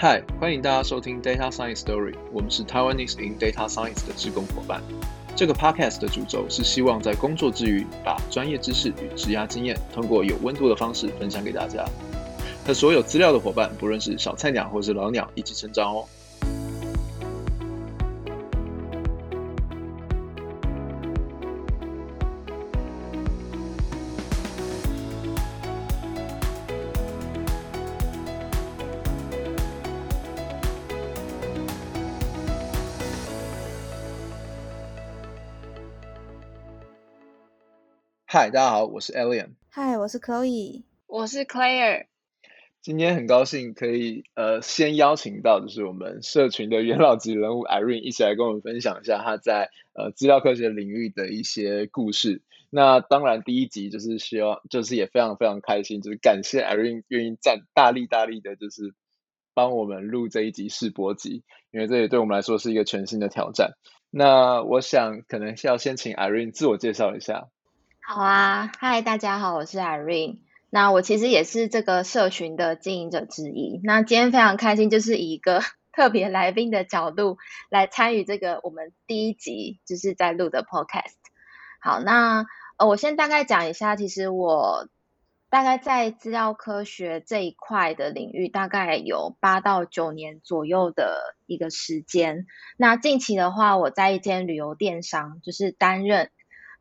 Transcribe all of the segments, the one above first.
嗨，欢迎大家收听 Data Science Story，我们是 Taiwanese in Data Science 的志工伙伴。这个 podcast 的主轴是希望在工作之余，把专业知识与职涯经验，通过有温度的方式分享给大家。和所有资料的伙伴，不论是小菜鸟或是老鸟，一起成长哦。嗨，大家好，我是 Alien。嗨，我是 Chloe。我是 Claire。今天很高兴可以呃先邀请到就是我们社群的元老级人物 Irene 一起来跟我们分享一下她在呃资料科学领域的一些故事。那当然第一集就是希望就是也非常非常开心，就是感谢 Irene 愿意站大力大力的，就是帮我们录这一集试播集，因为这也对我们来说是一个全新的挑战。那我想可能是要先请 Irene 自我介绍一下。好啊，嗨，大家好，我是 Irene。那我其实也是这个社群的经营者之一。那今天非常开心，就是以一个 特别来宾的角度来参与这个我们第一集就是在录的 Podcast。好，那呃，我先大概讲一下，其实我大概在资料科学这一块的领域，大概有八到九年左右的一个时间。那近期的话，我在一间旅游电商，就是担任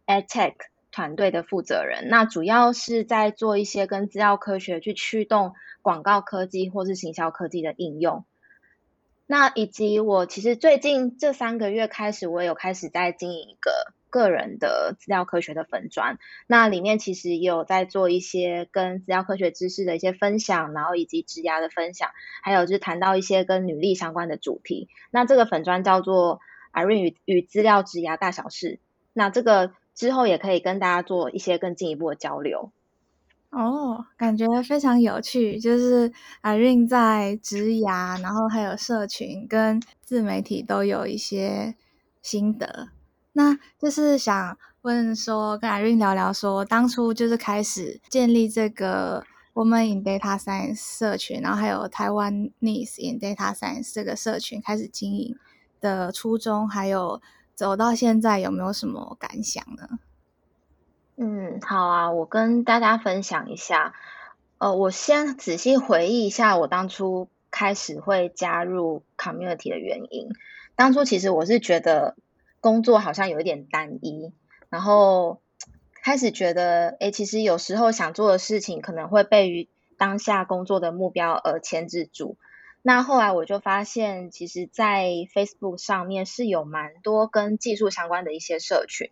AdTech。团队的负责人，那主要是在做一些跟资料科学去驱动广告科技或是行销科技的应用。那以及我其实最近这三个月开始，我也有开始在经营一个个人的资料科学的粉专。那里面其实也有在做一些跟资料科学知识的一些分享，然后以及职涯的分享，还有就是谈到一些跟履历相关的主题。那这个粉专叫做 Irene 与与资料职涯大小事。那这个。之后也可以跟大家做一些更进一步的交流。哦，感觉非常有趣，就是阿润在职涯，然后还有社群跟自媒体都有一些心得。那就是想问说，跟阿润聊聊说，当初就是开始建立这个 Woman in Data Science 社群，然后还有台湾 n e s in Data Science 这个社群开始经营的初衷，还有。走到现在有没有什么感想呢？嗯，好啊，我跟大家分享一下。呃，我先仔细回忆一下我当初开始会加入 community 的原因。当初其实我是觉得工作好像有一点单一，然后开始觉得，诶，其实有时候想做的事情可能会被于当下工作的目标而牵制住。那后来我就发现，其实，在 Facebook 上面是有蛮多跟技术相关的一些社群。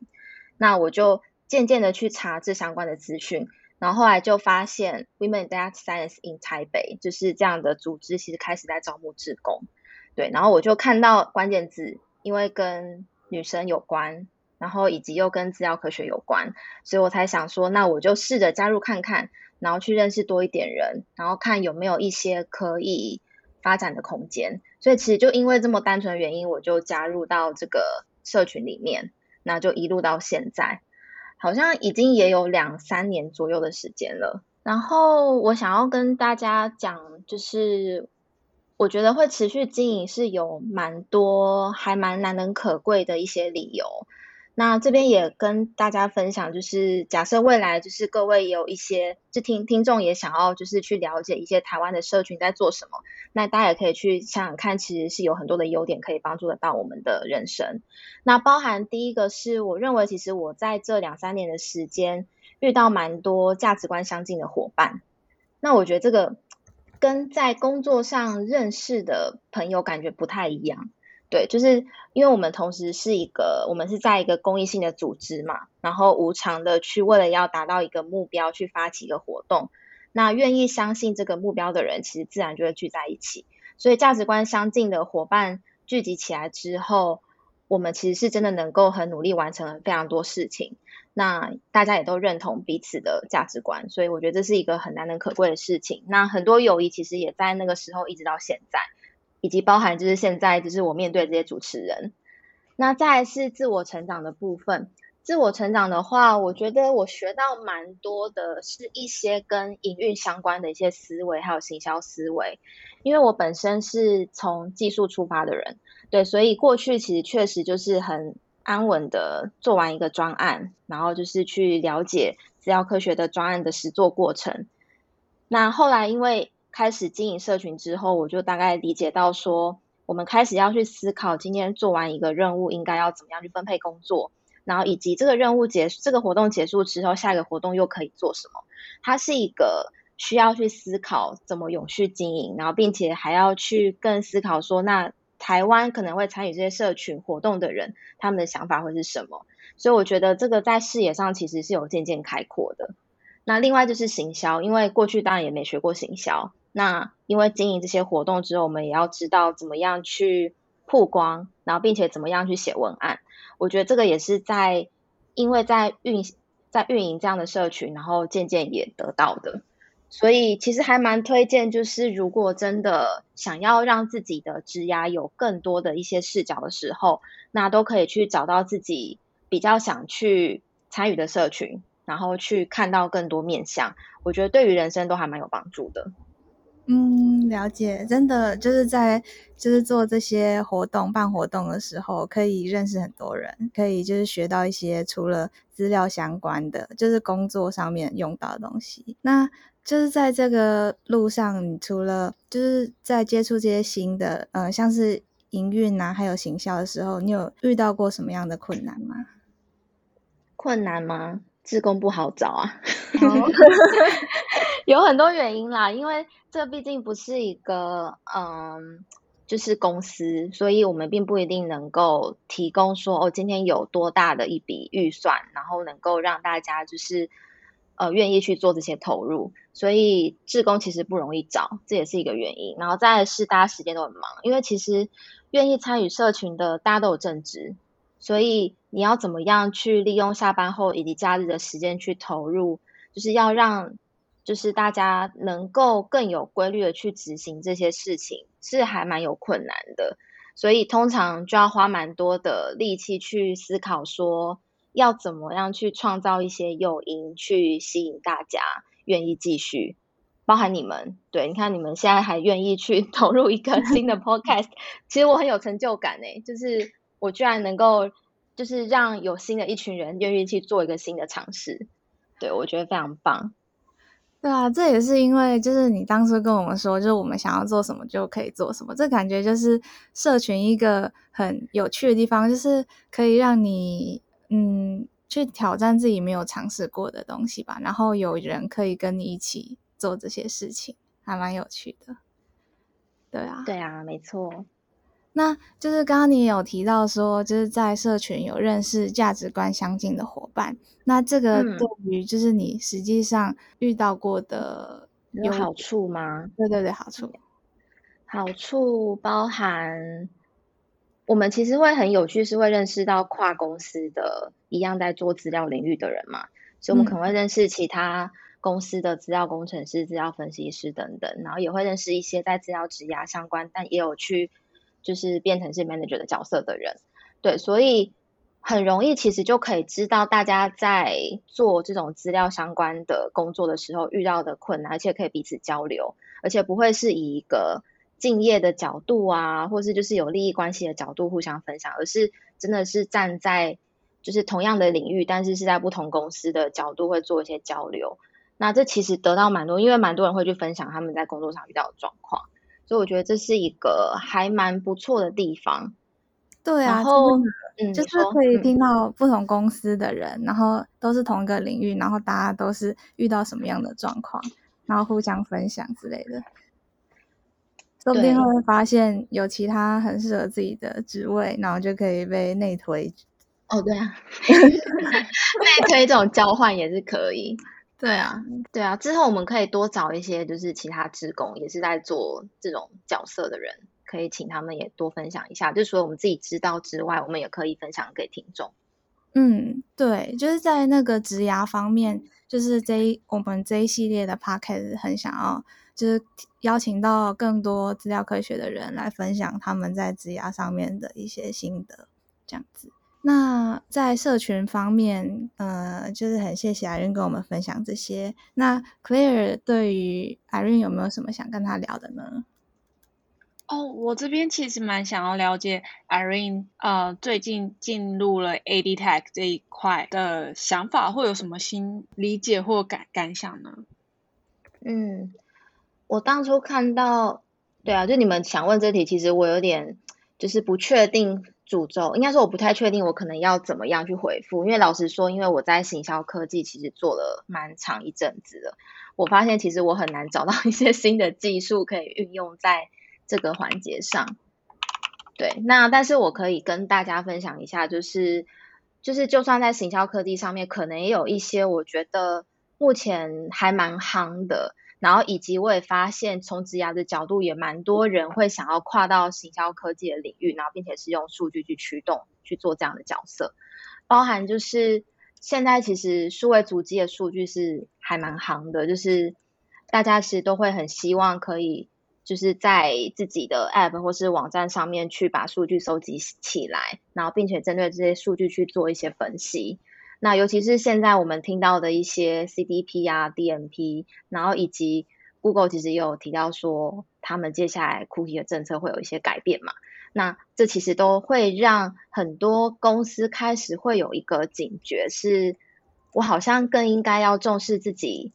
那我就渐渐的去查这相关的资讯，然后后来就发现 Women Data Science in 台北就是这样的组织，其实开始在招募志工。对，然后我就看到关键字，因为跟女生有关，然后以及又跟资料科学有关，所以我才想说，那我就试着加入看看，然后去认识多一点人，然后看有没有一些可以。发展的空间，所以其实就因为这么单纯的原因，我就加入到这个社群里面，那就一路到现在，好像已经也有两三年左右的时间了。然后我想要跟大家讲，就是我觉得会持续经营是有蛮多还蛮难能可贵的一些理由。那这边也跟大家分享，就是假设未来就是各位有一些，就听听众也想要就是去了解一些台湾的社群在做什么，那大家也可以去想想看，其实是有很多的优点可以帮助得到我们的人生。那包含第一个是我认为，其实我在这两三年的时间遇到蛮多价值观相近的伙伴，那我觉得这个跟在工作上认识的朋友感觉不太一样。对，就是因为我们同时是一个，我们是在一个公益性的组织嘛，然后无偿的去为了要达到一个目标去发起一个活动，那愿意相信这个目标的人，其实自然就会聚在一起。所以价值观相近的伙伴聚集起来之后，我们其实是真的能够很努力完成了非常多事情。那大家也都认同彼此的价值观，所以我觉得这是一个很难能可贵的事情。那很多友谊其实也在那个时候一直到现在。以及包含就是现在就是我面对这些主持人，那再是自我成长的部分。自我成长的话，我觉得我学到蛮多的，是一些跟营运相关的一些思维，还有行销思维。因为我本身是从技术出发的人，对，所以过去其实确实就是很安稳的做完一个专案，然后就是去了解资料科学的专案的实作过程。那后来因为开始经营社群之后，我就大概理解到说，我们开始要去思考，今天做完一个任务，应该要怎么样去分配工作。然后以及这个任务结束，这个活动结束之后，下一个活动又可以做什么？它是一个需要去思考怎么永续经营，然后并且还要去更思考说，那台湾可能会参与这些社群活动的人，他们的想法会是什么？所以我觉得这个在视野上其实是有渐渐开阔的。那另外就是行销，因为过去当然也没学过行销，那因为经营这些活动之后，我们也要知道怎么样去曝光，然后并且怎么样去写文案。我觉得这个也是在，因为在运在运营这样的社群，然后渐渐也得到的，所以其实还蛮推荐，就是如果真的想要让自己的职涯有更多的一些视角的时候，那都可以去找到自己比较想去参与的社群，然后去看到更多面向，我觉得对于人生都还蛮有帮助的。嗯，了解，真的就是在就是做这些活动、办活动的时候，可以认识很多人，可以就是学到一些除了资料相关的，就是工作上面用到的东西。那就是在这个路上，你除了就是在接触这些新的，呃，像是营运啊，还有行销的时候，你有遇到过什么样的困难吗？困难吗？自工不好找啊。Oh. 有很多原因啦，因为这毕竟不是一个嗯，就是公司，所以我们并不一定能够提供说哦，今天有多大的一笔预算，然后能够让大家就是呃愿意去做这些投入，所以志工其实不容易找，这也是一个原因。然后再来是大家时间都很忙，因为其实愿意参与社群的大家都有正职，所以你要怎么样去利用下班后以及假日的时间去投入，就是要让。就是大家能够更有规律的去执行这些事情，是还蛮有困难的，所以通常就要花蛮多的力气去思考，说要怎么样去创造一些诱因，去吸引大家愿意继续，包含你们，对，你看你们现在还愿意去 投入一个新的 podcast，其实我很有成就感诶，就是我居然能够，就是让有新的一群人愿意去做一个新的尝试，对，我觉得非常棒。对啊，这也是因为就是你当初跟我们说，就是我们想要做什么就可以做什么，这感觉就是社群一个很有趣的地方，就是可以让你嗯去挑战自己没有尝试过的东西吧，然后有人可以跟你一起做这些事情，还蛮有趣的。对啊，对啊，没错。那就是刚刚你也有提到说，就是在社群有认识价值观相近的伙伴。那这个对于就是你实际上遇到过的有好处吗？对对对，好处。好处包含我们其实会很有趣，是会认识到跨公司的一样在做资料领域的人嘛，所以我们可能会认识其他公司的资料工程师、资料分析师等等，然后也会认识一些在资料职涯相关，但也有去。就是变成是 manager 的角色的人，对，所以很容易其实就可以知道大家在做这种资料相关的工作的时候遇到的困难，而且可以彼此交流，而且不会是以一个敬业的角度啊，或是就是有利益关系的角度互相分享，而是真的是站在就是同样的领域，但是是在不同公司的角度会做一些交流。那这其实得到蛮多，因为蛮多人会去分享他们在工作上遇到的状况。所以我觉得这是一个还蛮不错的地方。对啊，然后嗯，就是可以听到不同公司的人，嗯，然后都是同一个领域，然后大家都是遇到什么样的状况，然后互相分享之类的。说不定会发现有其他很适合自己的职位，然后就可以被内推。哦，对啊，内推这种交换也是可以。对啊，对啊，之后我们可以多找一些就是其他职工也是在做这种角色的人，可以请他们也多分享一下。就除了我们自己知道之外，我们也可以分享给听众。嗯，对，就是在那个职涯方面，就是这我们这一系列的 podcast 很想要，就是邀请到更多资料科学的人来分享他们在职涯上面的一些心得，这样子。那在社群方面，呃，就是很谢谢 Irene 跟我们分享这些。那 Claire 对于 Irene 有没有什么想跟他聊的呢？哦，我这边其实蛮想要了解 Irene，呃，最近进入了 AD Tech 这一块的想法，会有什么新理解或感感想呢？嗯，我当初看到，对啊，就你们想问这题，其实我有点就是不确定。诅咒应该说我不太确定，我可能要怎么样去回复，因为老实说，因为我在行销科技其实做了蛮长一阵子了，我发现其实我很难找到 一些新的技术可以运用在这个环节上。对，那但是我可以跟大家分享一下，就是就是就算在行销科技上面，可能也有一些我觉得目前还蛮夯的。然后以及我也发现，从职涯的角度，也蛮多人会想要跨到行销科技的领域，然后并且是用数据去驱动去做这样的角色，包含就是现在其实数位足迹的数据是还蛮行的，就是大家其实都会很希望可以就是在自己的 App 或是网站上面去把数据收集起来，然后并且针对这些数据去做一些分析。那尤其是现在我们听到的一些 CDP 啊、DMP，然后以及 Google 其实也有提到说，他们接下来 Cookie 的政策会有一些改变嘛。那这其实都会让很多公司开始会有一个警觉，是我好像更应该要重视自己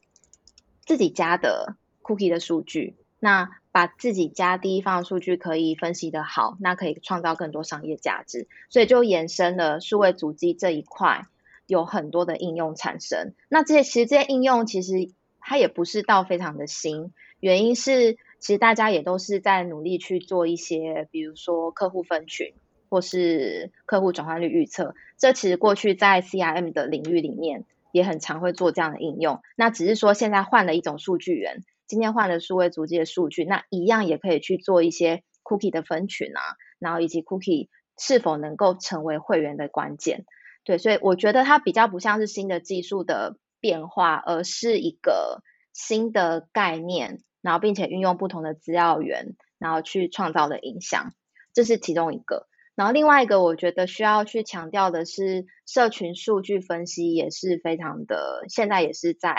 自己家的 Cookie 的数据，那把自己家第一方的数据可以分析得好，那可以创造更多商业价值，所以就延伸了数位足迹这一块。有很多的应用产生，那这些其实这些应用其实它也不是到非常的新，原因是其实大家也都是在努力去做一些，比如说客户分群或是客户转换率预测，这其实过去在 CRM 的领域里面也很常会做这样的应用，那只是说现在换了一种数据源，今天换了数位足迹的数据，那一样也可以去做一些 Cookie 的分群啊，然后以及 Cookie 是否能够成为会员的关键。对，所以我觉得它比较不像是新的技术的变化，而是一个新的概念，然后并且运用不同的资料源，然后去创造的影响，这是其中一个。然后另外一个，我觉得需要去强调的是，社群数据分析也是非常的，现在也是在，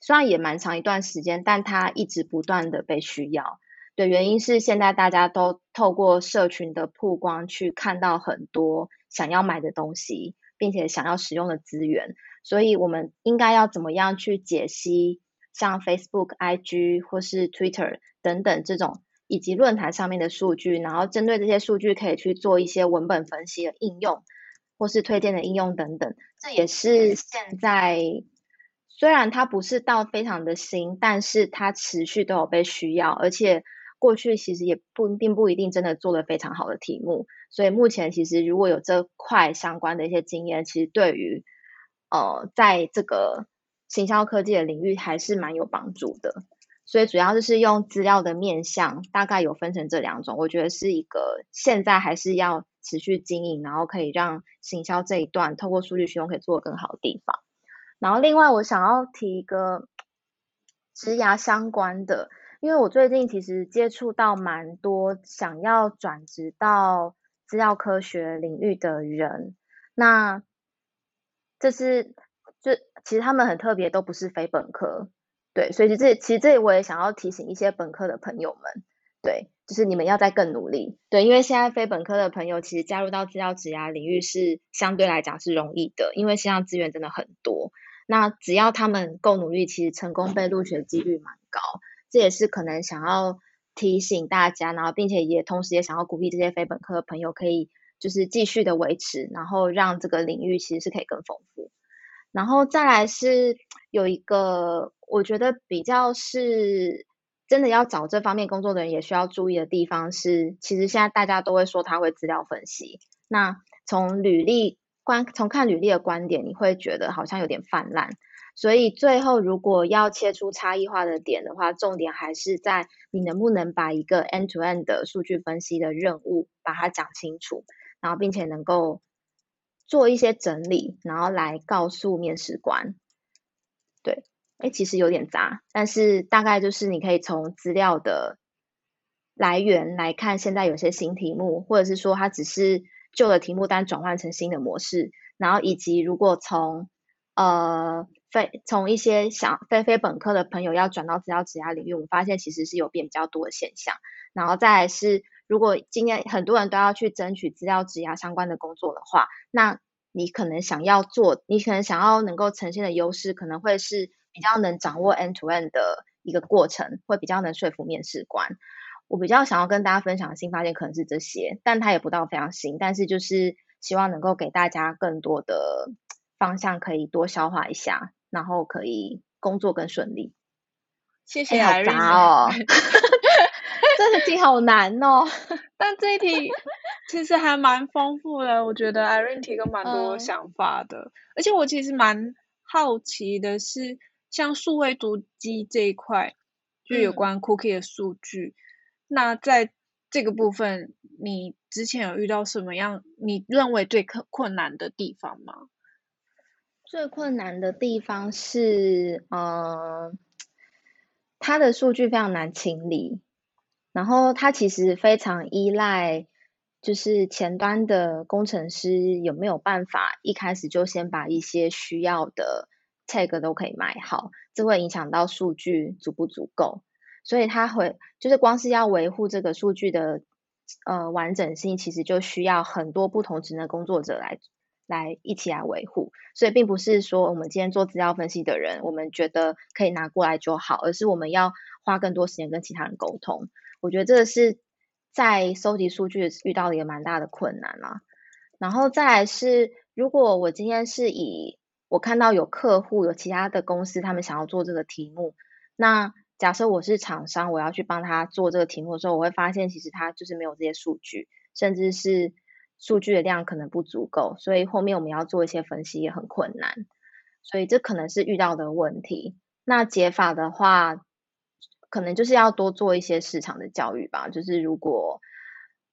虽然也蛮长一段时间，但它一直不断的被需要。对，原因是现在大家都透过社群的曝光去看到很多想要买的东西，并且想要使用的资源，所以我们应该要怎么样去解析像 Facebook、IG 或是 Twitter 等等这种以及论坛上面的数据，然后针对这些数据可以去做一些文本分析的应用，或是推荐的应用等等。这也是现在虽然它不是到非常的新，但是它持续都有被需要，而且。过去其实也不并不一定真的做得非常好的题目，所以目前其实如果有这块相关的一些经验，其实对于呃在这个行销科技的领域还是蛮有帮助的。所以主要就是用资料的面向，大概有分成这两种，我觉得是一个现在还是要持续经营，然后可以让行销这一段透过数据驱动可以做得更好的地方。然后另外我想要提一个职涯相关的。因为我最近其实接触到蛮多想要转职到资料科学领域的人，那这是就其实他们很特别，都不是非本科，对，所以这其实这我也想要提醒一些本科的朋友们，对，就是你们要再更努力，对，因为现在非本科的朋友其实加入到资料职涯领域是相对来讲是容易的，因为现在资源真的很多，那只要他们够努力，其实成功被录取的几率蛮高。这也是可能想要提醒大家，然后并且也同时也想要鼓励这些非本科的朋友，可以就是继续的维持，然后让这个领域其实是可以更丰富。然后再来是有一个我觉得比较是真的要找这方面工作的人也需要注意的地方是，其实现在大家都会说他会资料分析，那从履历观从看履历的观点，你会觉得好像有点泛滥。所以最后，如果要切出差异化的点的话，重点还是在你能不能把一个 end-to-end 的数据分析的任务把它讲清楚，然后并且能够做一些整理，然后来告诉面试官。对，诶，其实有点杂，但是大概就是你可以从资料的来源来看，现在有些新题目，或者是说它只是旧的题目单转换成新的模式，然后以及如果从呃非从一些想非非本科的朋友要转到资料职涯领域，我们发现其实是有变比较多的现象。然后再来是，如果今天很多人都要去争取资料职涯相关的工作的话，那你可能想要做，你可能想要能够呈现的优势，可能会是比较能掌握 end to end 的一个过程，会比较能说服面试官。我比较想要跟大家分享的新发现可能是这些，但它也不到非常新，但是就是希望能够给大家更多的方向，可以多消化一下，然后可以工作更顺利。谢谢，好杂哦，这题好难哦。但这一题 其实还蛮丰富的，我觉得 Irene 提供蛮多想法的，嗯、而且我其实蛮好奇的是，像数位读机这一块，就有关 Cookie 的数据。嗯那在这个部分，你之前有遇到什么样你认为最困困难的地方吗？最困难的地方是，嗯、呃，它的数据非常难清理，然后它其实非常依赖，就是前端的工程师有没有办法一开始就先把一些需要的 tag 都可以买好，这会影响到数据足不足够。所以它会就是光是要维护这个数据的呃完整性，其实就需要很多不同职能工作者来来一起来维护。所以并不是说我们今天做资料分析的人，我们觉得可以拿过来就好，而是我们要花更多时间跟其他人沟通。我觉得这个是在收集数据遇到了一个蛮大的困难啦。然后再来是，如果我今天是以我看到有客户有其他的公司，他们想要做这个题目，那假设我是厂商，我要去帮他做这个题目的时候，我会发现其实他就是没有这些数据，甚至是数据的量可能不足够，所以后面我们要做一些分析也很困难，所以这可能是遇到的问题。那解法的话，可能就是要多做一些市场的教育吧。就是如果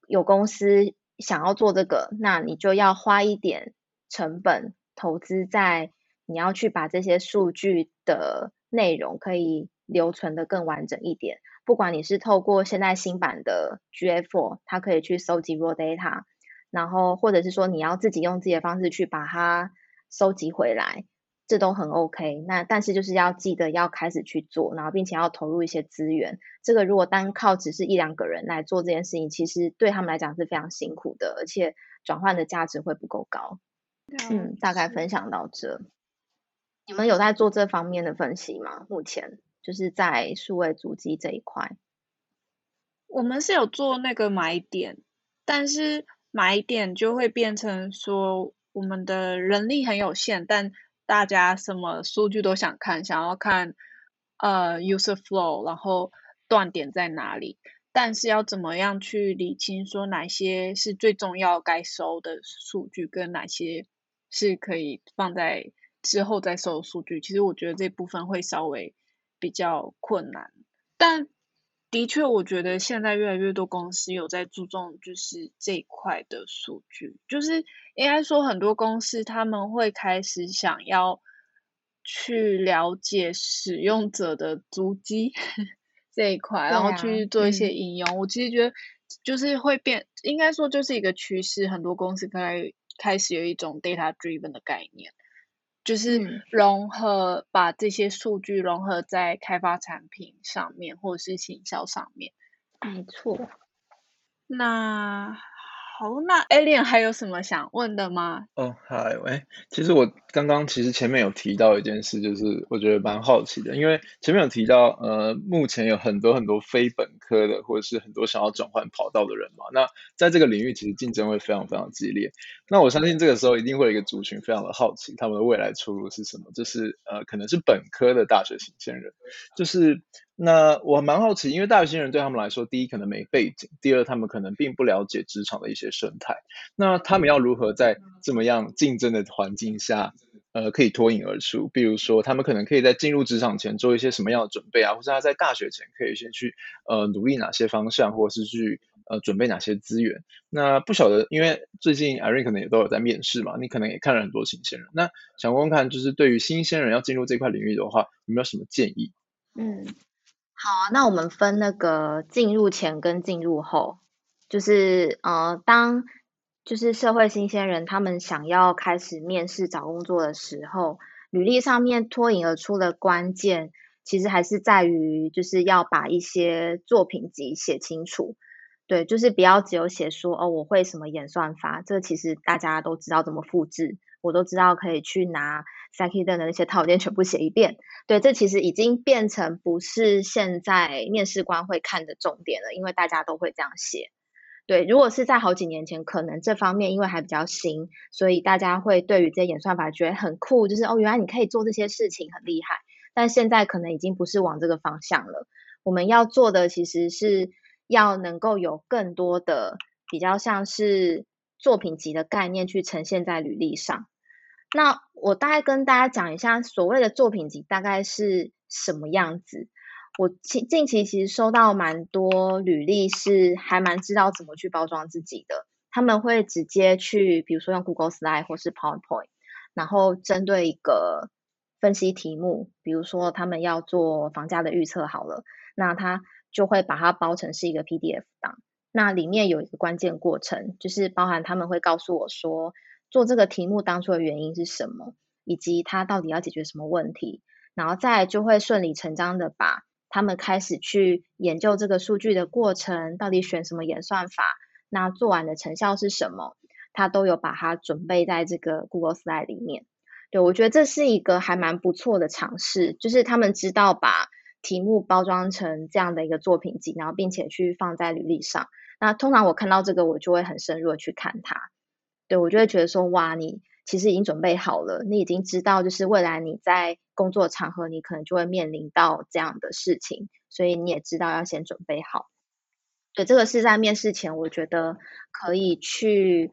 有公司想要做这个，那你就要花一点成本投资在你要去把这些数据的内容可以。留存的更完整一点，不管你是透过现在新版的 GA4，它可以去收集 raw data，然后或者是说你要自己用自己的方式去把它收集回来，这都很 OK。那但是就是要记得要开始去做，然后并且要投入一些资源。这个如果单靠只是一两个人来做这件事情，其实对他们来讲是非常辛苦的，而且转换的价值会不够高。嗯，大概分享到这。你们有在做这方面的分析吗？目前？就是在数位足迹这一块，我们是有做那个买点，但是买点就会变成说我们的人力很有限，但大家什么数据都想看，想要看呃 user flow，然后断点在哪里，但是要怎么样去理清说哪些是最重要该收的数据，跟哪些是可以放在之后再收的数据，其实我觉得这部分会稍微。比较困难，但的确，我觉得现在越来越多公司有在注重就是这一块的数据，就是应该说很多公司他们会开始想要去了解使用者的足迹 这一块，然后去做一些应用。嗯、我其实觉得就是会变，应该说就是一个趋势，很多公司开开始有一种 data driven 的概念。就是融合，把这些数据融合在开发产品上面，或者是行销上面。没错。那。好，那 Alien 还有什么想问的吗？哦，嗨，喂，其实我刚刚其实前面有提到一件事，就是我觉得蛮好奇的，因为前面有提到，呃，目前有很多很多非本科的，或者是很多想要转换跑道的人嘛。那在这个领域，其实竞争会非常非常激烈。那我相信这个时候一定会有一个族群非常的好奇，他们的未来出路是什么？就是呃，可能是本科的大学新鲜人，就是。那我蛮好奇，因为大学新人对他们来说，第一可能没背景，第二他们可能并不了解职场的一些生态。那他们要如何在这么样竞争的环境下，呃，可以脱颖而出？比如说，他们可能可以在进入职场前做一些什么样的准备啊，或者他在大学前可以先去呃努力哪些方向，或者是去呃准备哪些资源。那不晓得，因为最近 Irene 可能也都有在面试嘛，你可能也看了很多新鲜人。那想问问看，就是对于新鲜人要进入这块领域的话，有没有什么建议？嗯。好，那我们分那个进入前跟进入后，就是呃，当就是社会新鲜人，他们想要开始面试找工作的时候，履历上面脱颖而出的关键，其实还是在于就是要把一些作品集写清楚。对，就是不要只有写说哦，我会什么演算法，这个其实大家都知道怎么复制，我都知道可以去拿 s a k i d e n 的那些套件全部写一遍。对，这其实已经变成不是现在面试官会看的重点了，因为大家都会这样写。对，如果是在好几年前，可能这方面因为还比较新，所以大家会对于这些演算法觉得很酷，就是哦，原来你可以做这些事情，很厉害。但现在可能已经不是往这个方向了。我们要做的其实是要能够有更多的比较像是作品集的概念去呈现在履历上。那我大概跟大家讲一下，所谓的作品集大概是什么样子。我近近期其实收到蛮多履历，是还蛮知道怎么去包装自己的。他们会直接去，比如说用 Google Slide 或是 PowerPoint，然后针对一个分析题目，比如说他们要做房价的预测好了，那他就会把它包成是一个 PDF 档。那里面有一个关键过程，就是包含他们会告诉我说，做这个题目当初的原因是什么，以及他到底要解决什么问题，然后再就会顺理成章的把。他们开始去研究这个数据的过程，到底选什么演算法，那做完的成效是什么，他都有把它准备在这个 Google Slide 里面。对，我觉得这是一个还蛮不错的尝试，就是他们知道把题目包装成这样的一个作品集，然后并且去放在履历上。那通常我看到这个，我就会很深入的去看它。对，我就会觉得说，哇，你。其实已经准备好了，你已经知道，就是未来你在工作场合，你可能就会面临到这样的事情，所以你也知道要先准备好。对，这个是在面试前，我觉得可以去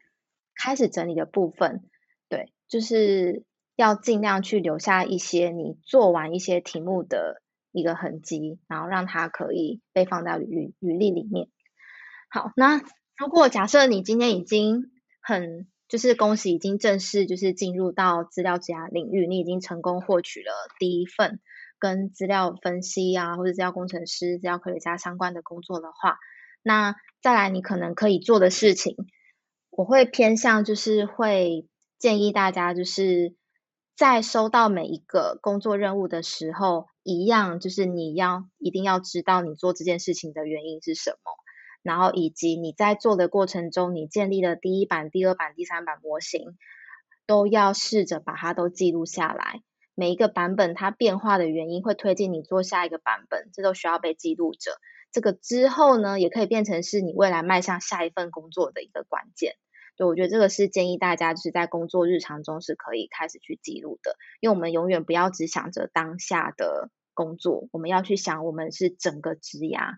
开始整理的部分。对，就是要尽量去留下一些你做完一些题目的一个痕迹，然后让它可以被放在履履历里面。好，那如果假设你今天已经很就是恭喜，已经正式就是进入到资料职涯领域，你已经成功获取了第一份跟资料分析啊，或者资料工程师、资料科学家相关的工作的话，那再来你可能可以做的事情，我会偏向就是会建议大家，就是在收到每一个工作任务的时候，一样就是你要一定要知道你做这件事情的原因是什么。然后以及你在做的过程中，你建立了第一版、第二版、第三版模型，都要试着把它都记录下来。每一个版本它变化的原因，会推进你做下一个版本，这都需要被记录着。这个之后呢，也可以变成是你未来迈向下一份工作的一个关键。对，我觉得这个是建议大家就是在工作日常中是可以开始去记录的，因为我们永远不要只想着当下的工作，我们要去想我们是整个职涯。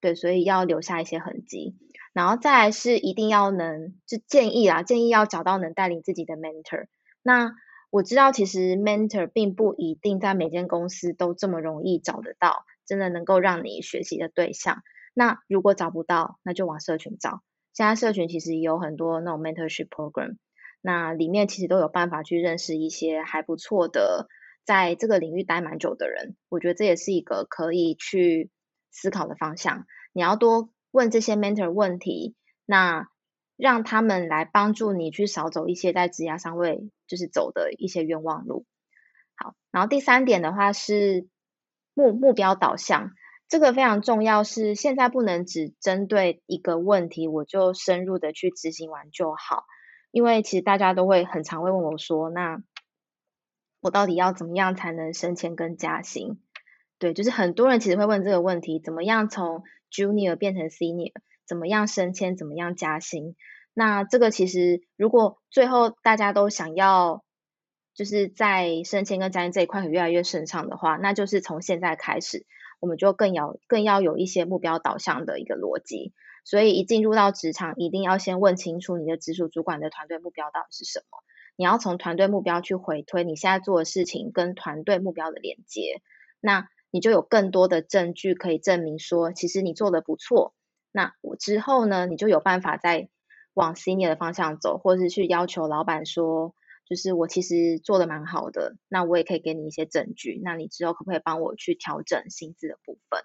对，所以要留下一些痕迹，然后再来是一定要能，就建议啦，建议要找到能带领自己的 mentor。那我知道其实 mentor 并不一定在每间公司都这么容易找得到，真的能够让你学习的对象。那如果找不到，那就往社群找。现在社群其实也有很多那种 mentorship program，那里面其实都有办法去认识一些还不错的，在这个领域待蛮久的人。我觉得这也是一个可以去。思考的方向，你要多问这些 mentor 问题，那让他们来帮助你去少走一些在职涯上位就是走的一些冤枉路。好，然后第三点的话是目目标导向，这个非常重要，是现在不能只针对一个问题，我就深入的去执行完就好，因为其实大家都会很常会问我说，那我到底要怎么样才能升迁跟加薪？对，就是很多人其实会问这个问题：怎么样从 junior 变成 senior？怎么样升迁？怎么样加薪？那这个其实，如果最后大家都想要，就是在升迁跟加薪这一块很越来越顺畅的话，那就是从现在开始，我们就更要更要有一些目标导向的一个逻辑。所以一进入到职场，一定要先问清楚你的直属主管的团队目标到底是什么。你要从团队目标去回推你现在做的事情跟团队目标的连接。那你就有更多的证据可以证明说，其实你做的不错。那我之后呢，你就有办法再往 senior 的方向走，或是去要求老板说，就是我其实做的蛮好的。那我也可以给你一些证据。那你之后可不可以帮我去调整薪资的部分？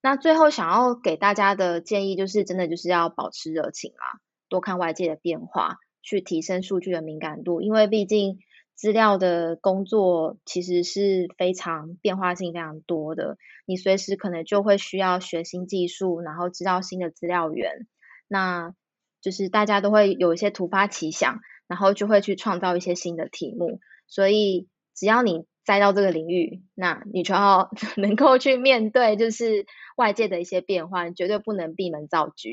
那最后想要给大家的建议就是，真的就是要保持热情啊。多看外界的变化，去提升数据的敏感度，因为毕竟资料的工作其实是非常变化性非常多的，你随时可能就会需要学新技术，然后知道新的资料源，那就是大家都会有一些突发奇想，然后就会去创造一些新的题目，所以只要你栽到这个领域，那你就要 能够去面对就是外界的一些变化，绝对不能闭门造车。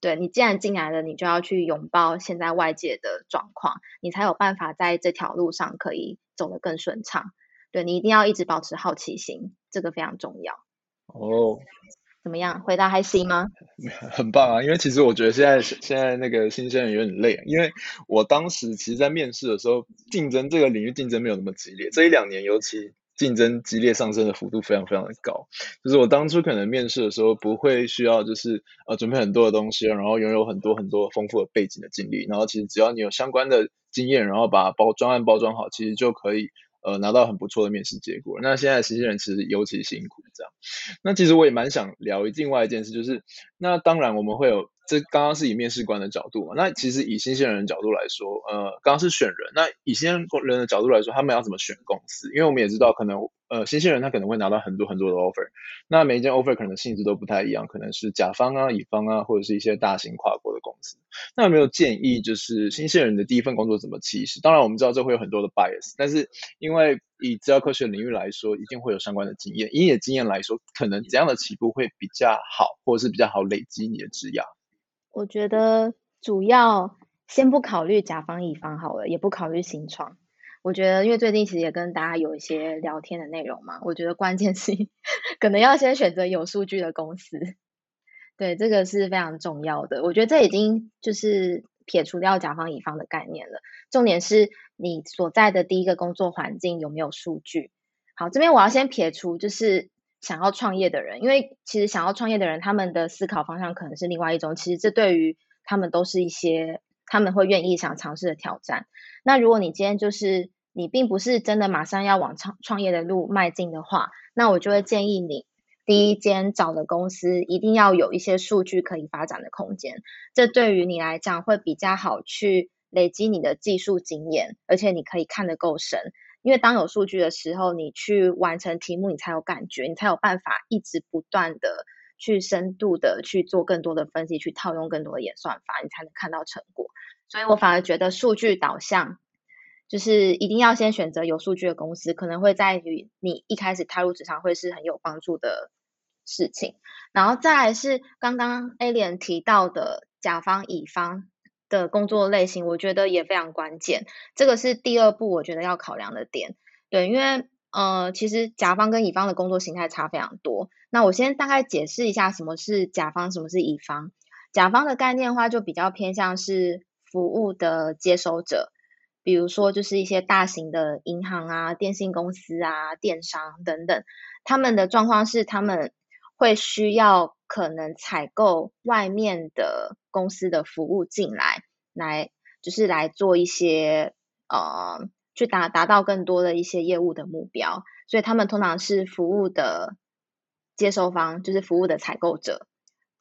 对，你既然进来了，你就要去拥抱现在外界的状况，你才有办法在这条路上可以走得更顺畅。对，你一定要一直保持好奇心，这个非常重要。哦，怎么样？回答还行吗？很棒啊！因为其实我觉得现在现在那个新鲜人有点累，因为我当时其实，在面试的时候，竞争这个领域竞争没有那么激烈，这一两年尤其。竞争激烈上升的幅度非常非常的高，就是我当初可能面试的时候不会需要就是呃准备很多的东西，然后拥有很多很多丰富的背景的经历，然后其实只要你有相关的经验，然后把包装案包装好，其实就可以呃拿到很不错的面试结果。那现在新鲜人其实尤其辛苦这样。那其实我也蛮想聊另外一件事，就是那当然我们会有。这刚刚是以面试官的角度嘛，那其实以新鲜人角度来说，呃，刚刚是选人，那以新鲜人的角度来说，他们要怎么选公司？因为我们也知道，可能呃新鲜人他可能会拿到很多很多的 offer，那每一件 offer 可能性质都不太一样，可能是甲方啊、乙方啊，或者是一些大型跨国的公司。那有没有建议，就是新鲜人的第一份工作怎么起始？当然我们知道这会有很多的 bias，但是因为以资料科学领域来说，一定会有相关的经验。以你的经验来说，可能怎样的起步会比较好，或者是比较好累积你的职涯？我觉得主要先不考虑甲方乙方好了，也不考虑新创。我觉得，因为最近其实也跟大家有一些聊天的内容嘛，我觉得关键是 可能要先选择有数据的公司。对，这个是非常重要的。我觉得这已经就是撇除掉甲方乙方的概念了。重点是你所在的第一个工作环境有没有数据。好，这边我要先撇除就是。想要创业的人，因为其实想要创业的人，他们的思考方向可能是另外一种。其实这对于他们都是一些他们会愿意想尝试的挑战。那如果你今天就是你并不是真的马上要往创创业的路迈进的话，那我就会建议你第一间找的公司一定要有一些数据可以发展的空间。这对于你来讲会比较好去累积你的技术经验，而且你可以看得够深。因为当有数据的时候，你去完成题目，你才有感觉，你才有办法一直不断的去深度的去做更多的分析，去套用更多的演算法，你才能看到成果。所以我反而觉得数据导向就是一定要先选择有数据的公司，可能会在于你一开始踏入职场会是很有帮助的事情。然后再来是刚刚 Alien 提到的甲方乙方。的工作类型，我觉得也非常关键。这个是第二步，我觉得要考量的点。对，因为呃，其实甲方跟乙方的工作形态差非常多。那我先大概解释一下什么是甲方，什么是乙方。甲方的概念的话，就比较偏向是服务的接收者，比如说就是一些大型的银行啊、电信公司啊、电商等等，他们的状况是他们会需要。可能采购外面的公司的服务进来，来就是来做一些呃，去达达到更多的一些业务的目标，所以他们通常是服务的接收方，就是服务的采购者，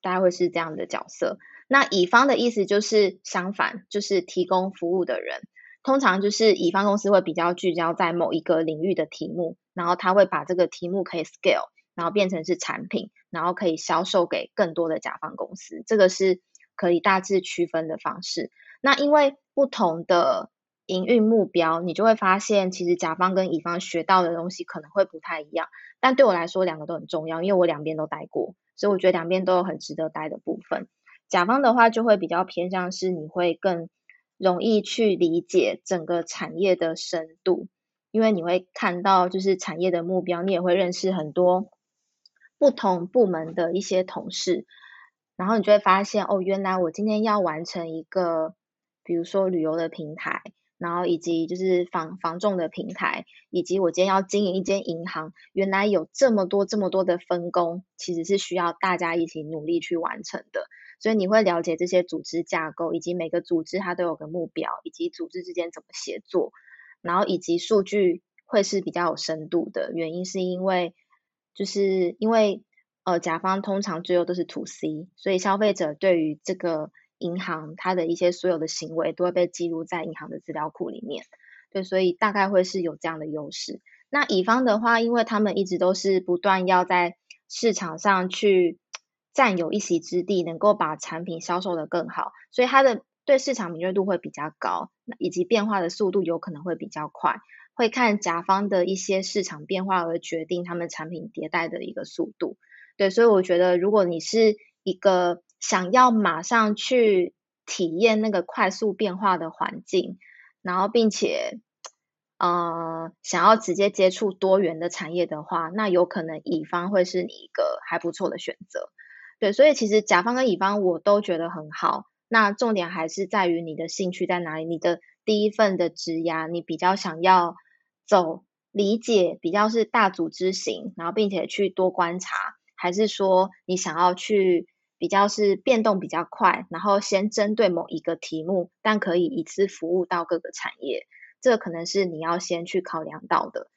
大概会是这样的角色。那乙方的意思就是相反，就是提供服务的人，通常就是乙方公司会比较聚焦在某一个领域的题目，然后他会把这个题目可以 scale。然后变成是产品，然后可以销售给更多的甲方公司，这个是可以大致区分的方式。那因为不同的营运目标，你就会发现其实甲方跟乙方学到的东西可能会不太一样。但对我来说，两个都很重要，因为我两边都待过，所以我觉得两边都有很值得待的部分。甲方的话就会比较偏向是你会更容易去理解整个产业的深度，因为你会看到就是产业的目标，你也会认识很多。不同部门的一些同事，然后你就会发现，哦，原来我今天要完成一个，比如说旅游的平台，然后以及就是房房仲的平台，以及我今天要经营一间银行，原来有这么多这么多的分工，其实是需要大家一起努力去完成的。所以你会了解这些组织架构，以及每个组织它都有个目标，以及组织之间怎么协作，然后以及数据会是比较有深度的原因，是因为。就是因为呃，甲方通常最后都是 to C，所以消费者对于这个银行它的一些所有的行为都会被记录在银行的资料库里面。对，所以大概会是有这样的优势。那乙方的话，因为他们一直都是不断要在市场上去占有一席之地，能够把产品销售的更好，所以它的对市场敏锐度会比较高，以及变化的速度有可能会比较快，会看甲方的一些市场变化而决定他们产品迭代的一个速度。对，所以我觉得如果你是一个想要马上去体验那个快速变化的环境，然后并且。呃，想要直接接触多元的产业的话，那有可能乙方会是你一个还不错的选择。对，所以其实甲方跟乙方我都觉得很好。那重点还是在于你的兴趣在哪里，你的第一份的职涯，你比较想要走理解，比较是大组织型，然后并且去多观察，还是说你想要去比较是变动比较快，然后先针对某一个题目，但可以一次服务到各个产业。这可能是你要先去考量到的，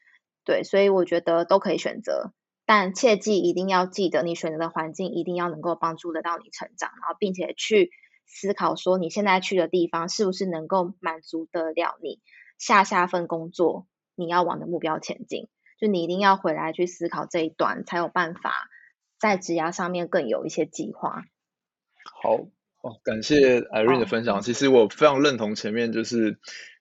对，所以我觉得都可以选择，但切记一定要记得，你选择的环境一定要能够帮助得到你成长，然后并且去思考说你现在去的地方是不是能够满足得了你下下份工作你要往的目标前进，就你一定要回来去思考这一段，才有办法在职涯上面更有一些计划。好哦，感谢 Irene 的分享，哦，其实我非常认同前面就是。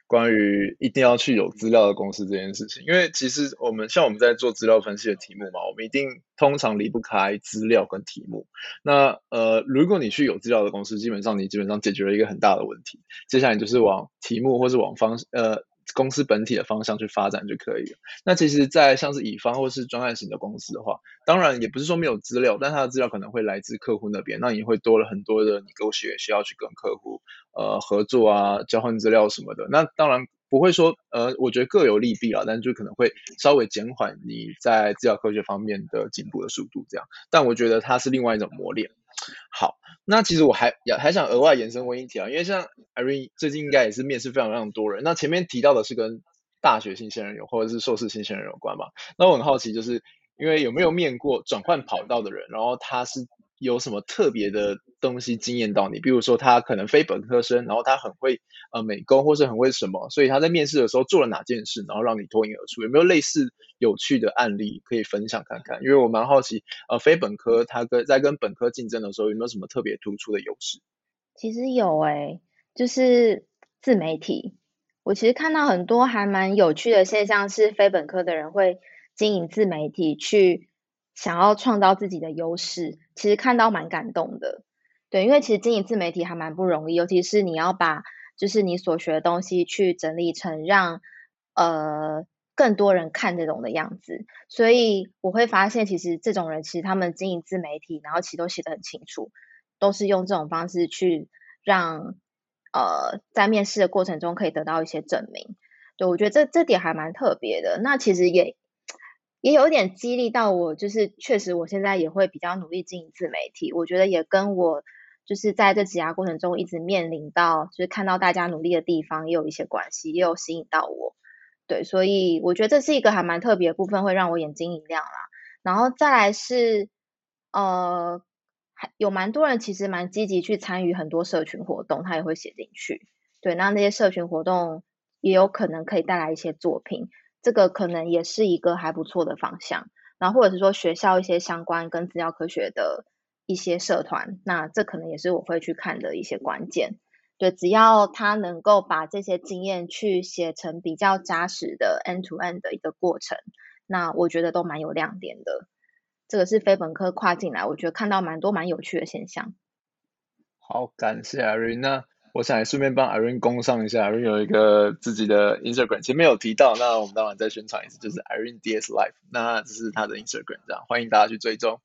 关于一定要去有资料的公司这件事情，因为其实我们像我们在做资料分析的题目嘛，我们一定通常离不开资料跟题目。那呃，如果你去有资料的公司，基本上你基本上解决了一个很大的问题，接下来就是往题目或是往方呃。公司本体的方向去发展就可以了。那其实，在像是乙方或是专案型的公司的话，当然也不是说没有资料，但它的资料可能会来自客户那边，那也会多了很多的你勾选需要去跟客户呃合作啊，交换资料什么的。那当然不会说呃，我觉得各有利弊啊，但就可能会稍微减缓你在资料科学方面的进步的速度这样。但我觉得它是另外一种磨练。好，那其实我还也还想额外延伸问一题啊，因为像 Irene 最近应该也是面试非常非常多人，那前面提到的是跟大学新鲜人有或者是硕士新鲜人有关嘛？那我很好奇，就是因为有没有面过转换跑道的人，然后他是。有什么特别的东西惊艳到你？比如说他可能非本科生，然后他很会呃美工，或是很会什么，所以他在面试的时候做了哪件事，然后让你脱颖而出？有没有类似有趣的案例可以分享看看？因为我蛮好奇，呃，非本科他跟在跟本科竞争的时候有没有什么特别突出的优势？其实有诶、就是自媒体。我其实看到很多还蛮有趣的现象，是非本科的人会经营自媒体去。想要创造自己的优势，其实看到蛮感动的，对，因为其实经营自媒体还蛮不容易，尤其是你要把就是你所学的东西去整理成让呃更多人看得懂的样子，所以我会发现其实这种人其实他们经营自媒体，然后其实都写得很清楚，都是用这种方式去让呃在面试的过程中可以得到一些证明，对，我觉得这这点还蛮特别的，那其实也。也有点激励到我，就是确实我现在也会比较努力经营自媒体。我觉得也跟我就是在这挤压过程中一直面临到，就是看到大家努力的地方也有一些关系，也有吸引到我。对，所以我觉得这是一个还蛮特别的部分，会让我眼睛一亮啦。然后再来是，呃，还有蛮多人其实蛮积极去参与很多社群活动，他也会写进去。对，那那些社群活动也有可能可以带来一些作品。这个可能也是一个还不错的方向，然后或者是说学校一些相关跟资料科学的一些社团，那这可能也是我会去看的一些关键。对，只要他能够把这些经验去写成比较扎实的 end to end 的一个过程，那我觉得都蛮有亮点的。这个是非本科跨进来，我觉得看到蛮多蛮有趣的现象。好，感谢 Irene。我想来顺便帮 Irene 工商一下，Irene 有一个自己的 Instagram，前面有提到，那我们当然再宣传一次，就是 Irene DS Life，那这是他的 Instagram，这样欢迎大家去追踪。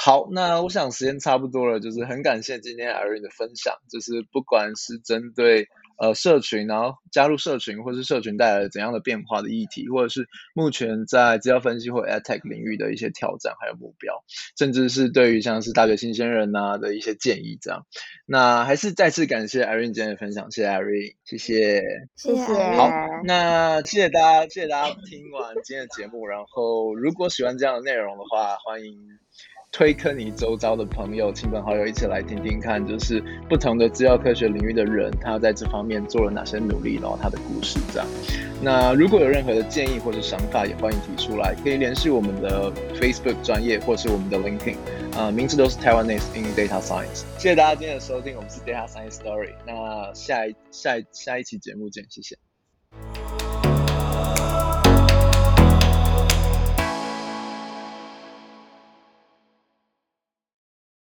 好，那我想时间差不多了，就是很感谢今天 Irene 的分享，就是不管是针对呃社群，然后加入社群，或是社群带来了怎样的变化的议题，或者是目前在资料分析或 AdTech 领域的一些挑战还有目标，甚至是对于像是大学新鲜人呐、啊、的一些建议这样。那还是再次感谢 Irene 今天的分享，谢谢 Irene，谢谢，谢谢。好，那谢谢大家，谢谢大家听完今天的节目，然后如果喜欢这样的内容的话，欢迎。推坑你周遭的朋友、亲朋好友一起来听听看，就是不同的资料科学领域的人，他在这方面做了哪些努力，然后他的故事这样。那如果有任何的建议或者想法，也欢迎提出来，可以联系我们的 Facebook 专业或是我们的 LinkedIn，啊，名字都是 Taiwanese in Data Science。谢谢大家今天的收听，我们是 Data Science Story。那下一下一下一期节目见，谢谢。